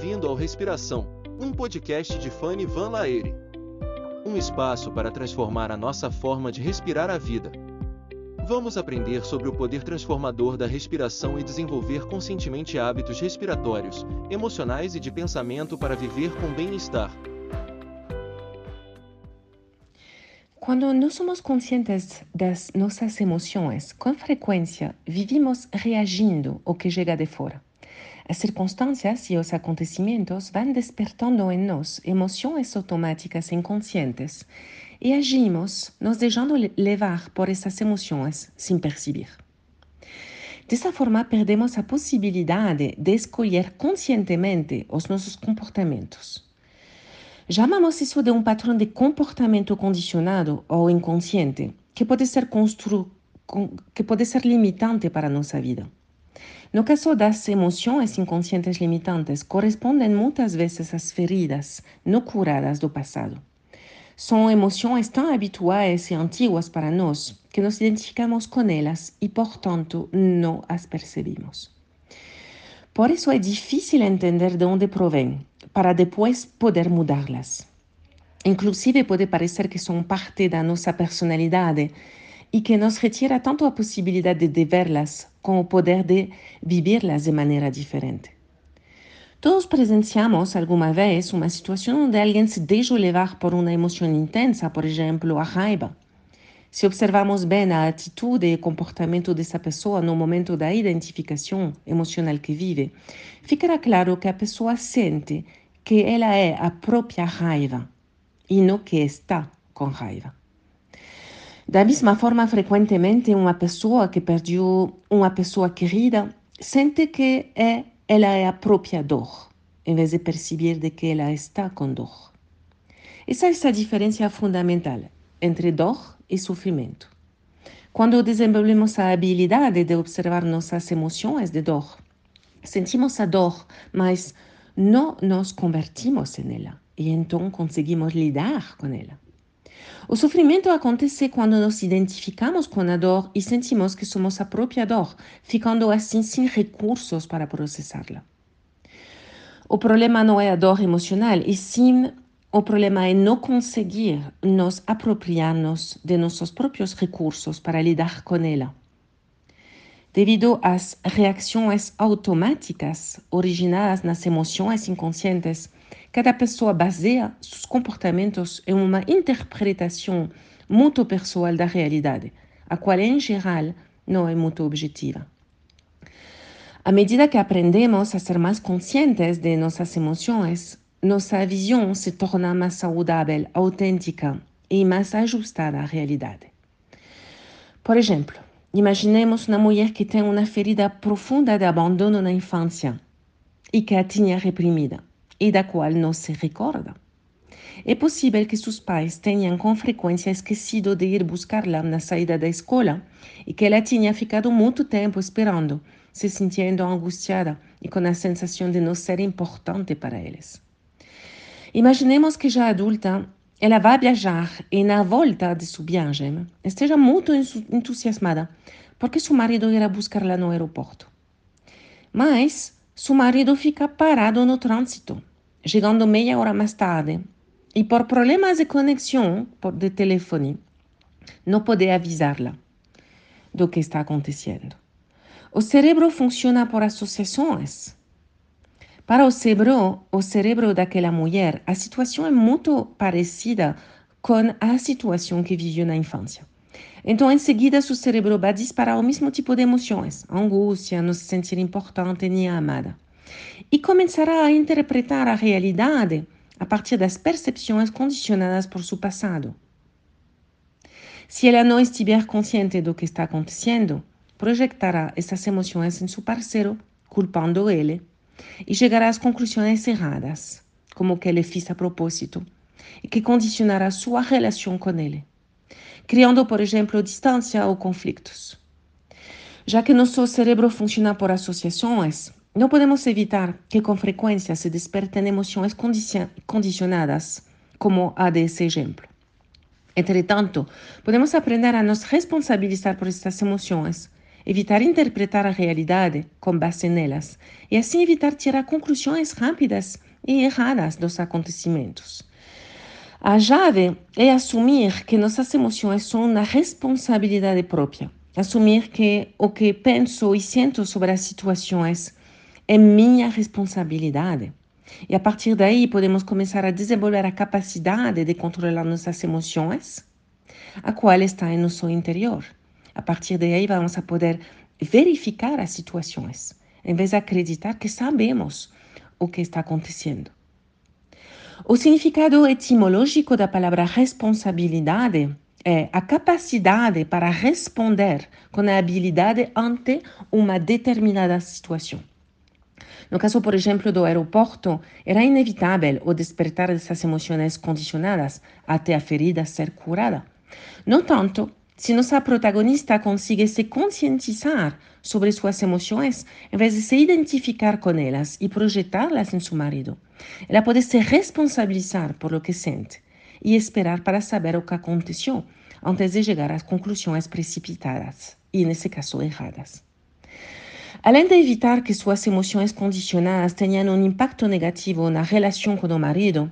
Bem-vindo ao Respiração, um podcast de Fanny Van Laere. Um espaço para transformar a nossa forma de respirar a vida. Vamos aprender sobre o poder transformador da respiração e desenvolver conscientemente hábitos respiratórios, emocionais e de pensamento para viver com bem-estar. Quando não somos conscientes das nossas emoções, com frequência vivimos reagindo ao que chega de fora. As circunstâncias e os acontecimentos vão despertando em nós emoções automáticas inconscientes e agimos nos deixando levar por essas emoções sem perceber. Dessa forma, perdemos a possibilidade de escolher conscientemente os nossos comportamentos. Chamamos isso de um padrão de comportamento condicionado ou inconsciente, que pode ser constru que pode ser limitante para a nossa vida. No caso das emoções inconscientes limitantes, correspondem muitas vezes às feridas não curadas do passado. São emoções tão habituais e antiguas para nós que nos identificamos com elas e, portanto, não as percebemos. Por isso é difícil entender de onde provém, para depois poder mudá-las. Inclusive, pode parecer que são parte da nossa personalidade e que nos retira tanto a possibilidade de vê-las como poder de vivê-las de maneira diferente. Todos presenciamos alguma vez uma situação onde alguém se deixou levar por uma emoção intensa, por exemplo, a raiva. Se observarmos bem a atitude e comportamento dessa pessoa no momento da identificação emocional que vive, ficará claro que a pessoa sente que ela é a própria raiva e não que está com raiva. Da mesma forma, frequentemente uma pessoa que perdeu uma pessoa querida sente que é, ela é a própria dor, em vez de perceber de que ela está com dor. Essa é essa diferença fundamental entre dor e sofrimento. Quando desenvolvemos a habilidade de observar nossas emoções de dor, sentimos a dor, mas não nos convertimos nela e então conseguimos lidar com ela. O sofrimento acontece quando nos identificamos com a dor e sentimos que somos a própria dor, ficando assim sem recursos para processá-la. Problema não é a dor emocional, e sim o problema é não conseguir nos apropriar-nos de nossos próprios recursos para lidar com ela. Devido às reações automáticas originadas nas emoções inconscientes, Cada pessoa baseia seus comportamentos em uma interpretação muito pessoal da realidade, a qual, em geral, não é muito objetiva. À medida que aprendemos a ser mais conscientes de nossas emoções, nossa visão se torna mais saudável, autêntica e mais ajustada à realidade. Por exemplo, imaginemos uma mulher que tem uma ferida profunda de abandono na infância e que a tinha reprimida e da qual não se recorda. É possível que seus pais tenham com frequência esquecido de ir buscá-la na saída da escola e que ela tinha ficado muito tempo esperando, se sentindo angustiada e com a sensação de não ser importante para eles. Imaginemos que já adulta, ela vai viajar e na volta de sua viagem esteja muito entusiasmada porque seu marido irá buscá-la no aeroporto. Mas seu marido fica parado no trânsito chegando meia hora mais tarde, e por problemas de conexão de telefone, não pode avisá-la do que está acontecendo. O cérebro funciona por associações. Para o cérebro, o cérebro daquela mulher, a situação é muito parecida com a situação que viveu na infância. Então, em seguida, seu cérebro vai disparar o mesmo tipo de emoções: angústia, não se sentir importante nem amada e começará a interpretar a realidade a partir das percepções condicionadas por seu passado. Se ela não estiver consciente do que está acontecendo, projetará essas emoções em seu parceiro, culpando ele, e chegará às conclusões erradas, como que ele fez a propósito, e que condicionará sua relação com ele, criando, por exemplo, distância ou conflitos. Já que nosso cérebro funciona por associações, não podemos evitar que com frequência se despertem emoções condicionadas, como a desse exemplo. Entretanto, podemos aprender a nos responsabilizar por estas emoções evitar interpretar a realidade com base nelas e assim evitar tirar conclusões rápidas e erradas dos acontecimentos. A chave é assumir que nossas emoções são uma responsabilidade própria. Assumir que o que penso e sinto sobre as situações é minha responsabilidade. E a partir daí podemos começar a desenvolver a capacidade de controlar nossas emoções, a qual está em nosso interior. A partir daí vamos a poder verificar as situações, em vez de acreditar que sabemos o que está acontecendo. O significado etimológico da palavra responsabilidade é a capacidade para responder com a habilidade ante uma determinada situação. No caso, por exemplo, do aeroporto, era inevitável o despertar dessas emoções condicionadas até a ferida ser curada. No tanto, se nossa protagonista consegue se conscientizar sobre suas emoções, em vez de se identificar com elas e projetá-las em seu marido, ela pode se responsabilizar por lo que sente e esperar para saber o que aconteceu antes de chegar às conclusões precipitadas e, nesse caso, erradas. Além de evitar que suas emoções condicionadas tenham um impacto negativo na relação com o marido,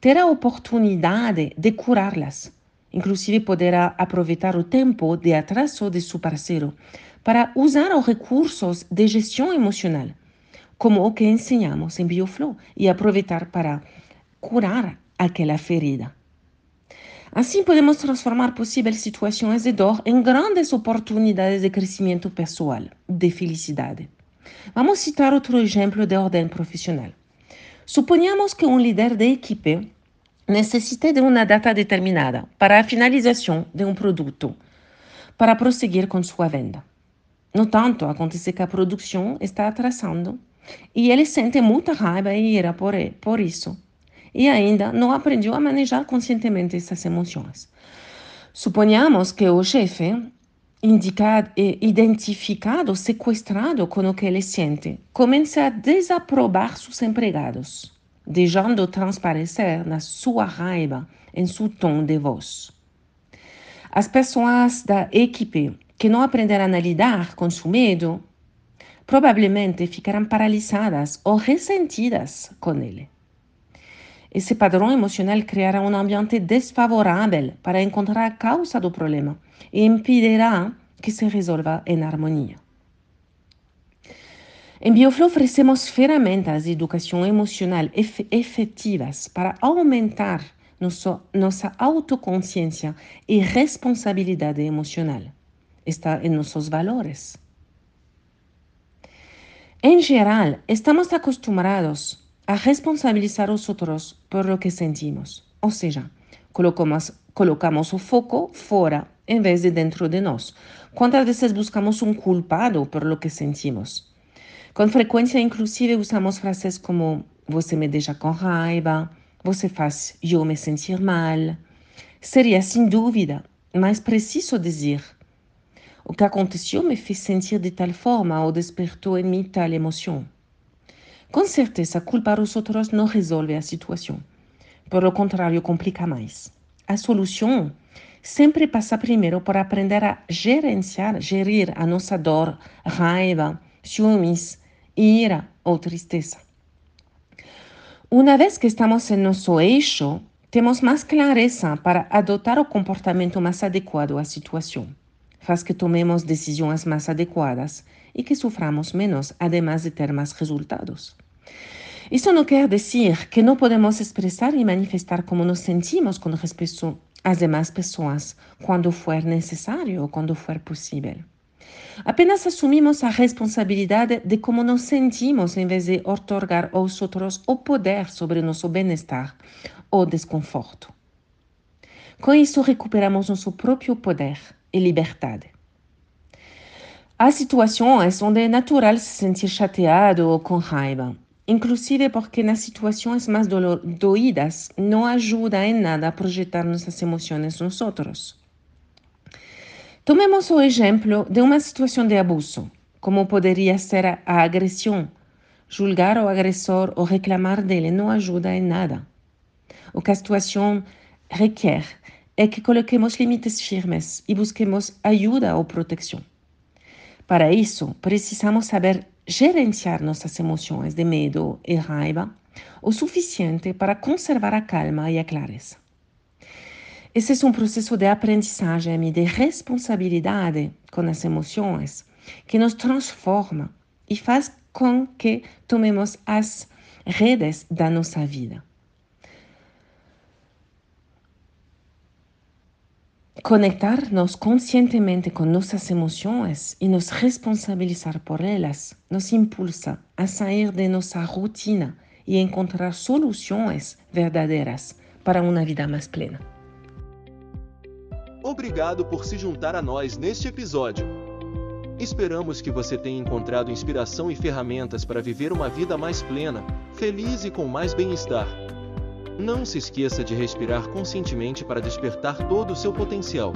ter a oportunidade de curá-las Inclusive, poderá aproveitar o tempo de atraso de seu parceiro para usar os recursos de gestão emocional, como o que ensinamos em BioFlow, e aproveitar para curar aquela ferida. Assim, podemos transformar possíveis situações de dor em grandes oportunidades de crescimento pessoal, de felicidade. Vamos citar outro exemplo de ordem profissional. Suponhamos que um líder de equipe necessite de uma data determinada para a finalização de um produto, para prosseguir com sua venda. No tanto, acontece que a produção está atrasando e ele sente muita raiva e ira por, por isso, e ainda não aprendeu a manejar conscientemente essas emoções. Suponhamos que o chefe, indicado, identificado, sequestrado com o que ele sente, comece a desaprovar seus empregados deixando transparecer na sua raiva em seu tom de voz. As pessoas da equipe que não aprenderam a lidar com seu medo provavelmente ficarão paralisadas ou ressentidas com ele. Esse padrão emocional criará um ambiente desfavorável para encontrar a causa do problema e impedirá que se resolva em harmonia. Em Bioflow oferecemos ferramentas de educação emocional efetivas para aumentar nosso, nossa autoconsciência e responsabilidade emocional. Está em nossos valores. Em geral, estamos acostumados a responsabilizar os outros por o que sentimos, ou seja, colocamos, colocamos o foco fora em vez de dentro de nós. Quantas vezes buscamos um culpado por lo que sentimos? Com frequência, inclusive, usamos frases como você me deixa com raiva, você faz eu me sentir mal. Seria, sem dúvida, mais preciso dizer o que aconteceu me fez sentir de tal forma ou despertou em mim tal emoção. Com certeza, culpar os outros não resolve a situação. Por o contrário, complica mais. A solução sempre passa primeiro por aprender a gerenciar, gerir a nossa dor, raiva, ciúmes, ira ou tristeza. Uma vez que estamos em nosso eixo, temos mais clareza para adotar o comportamento mais adequado à situação. Faz que tomemos decisões mais adequadas e que soframos menos, ademais de ter mais resultados. Isso não quer dizer que não podemos expressar e manifestar como nos sentimos com respeito às demais pessoas quando for necessário ou quando for possível. Apenas assumimos a responsabilidade de como nos sentimos em vez de otorgar aos outros o poder sobre nosso bem-estar ou desconforto. Com isso, recuperamos nosso próprio poder e liberdade. Há situações onde é natural se sentir chateado ou com raiva, inclusive porque nas situações mais doídas não ajuda em nada a projetar nossas emoções nos outros. Tomemos o exemplo de uma situação de abuso, como poderia ser a agressão. Julgar o agressor ou reclamar dele não ajuda em nada. O que a situação requer é que coloquemos limites firmes e busquemos ajuda ou proteção. Para isso, precisamos saber gerenciar nossas emoções de medo e raiva o suficiente para conservar a calma e a clareza. Esse é um processo de aprendizagem e de responsabilidade com as emoções que nos transforma e faz com que tomemos as redes da nossa vida. Conectar-nos conscientemente com nossas emoções e nos responsabilizar por elas nos impulsa a sair de nossa rotina e encontrar soluções verdadeiras para uma vida mais plena. Obrigado por se juntar a nós neste episódio. Esperamos que você tenha encontrado inspiração e ferramentas para viver uma vida mais plena, feliz e com mais bem-estar. Não se esqueça de respirar conscientemente para despertar todo o seu potencial.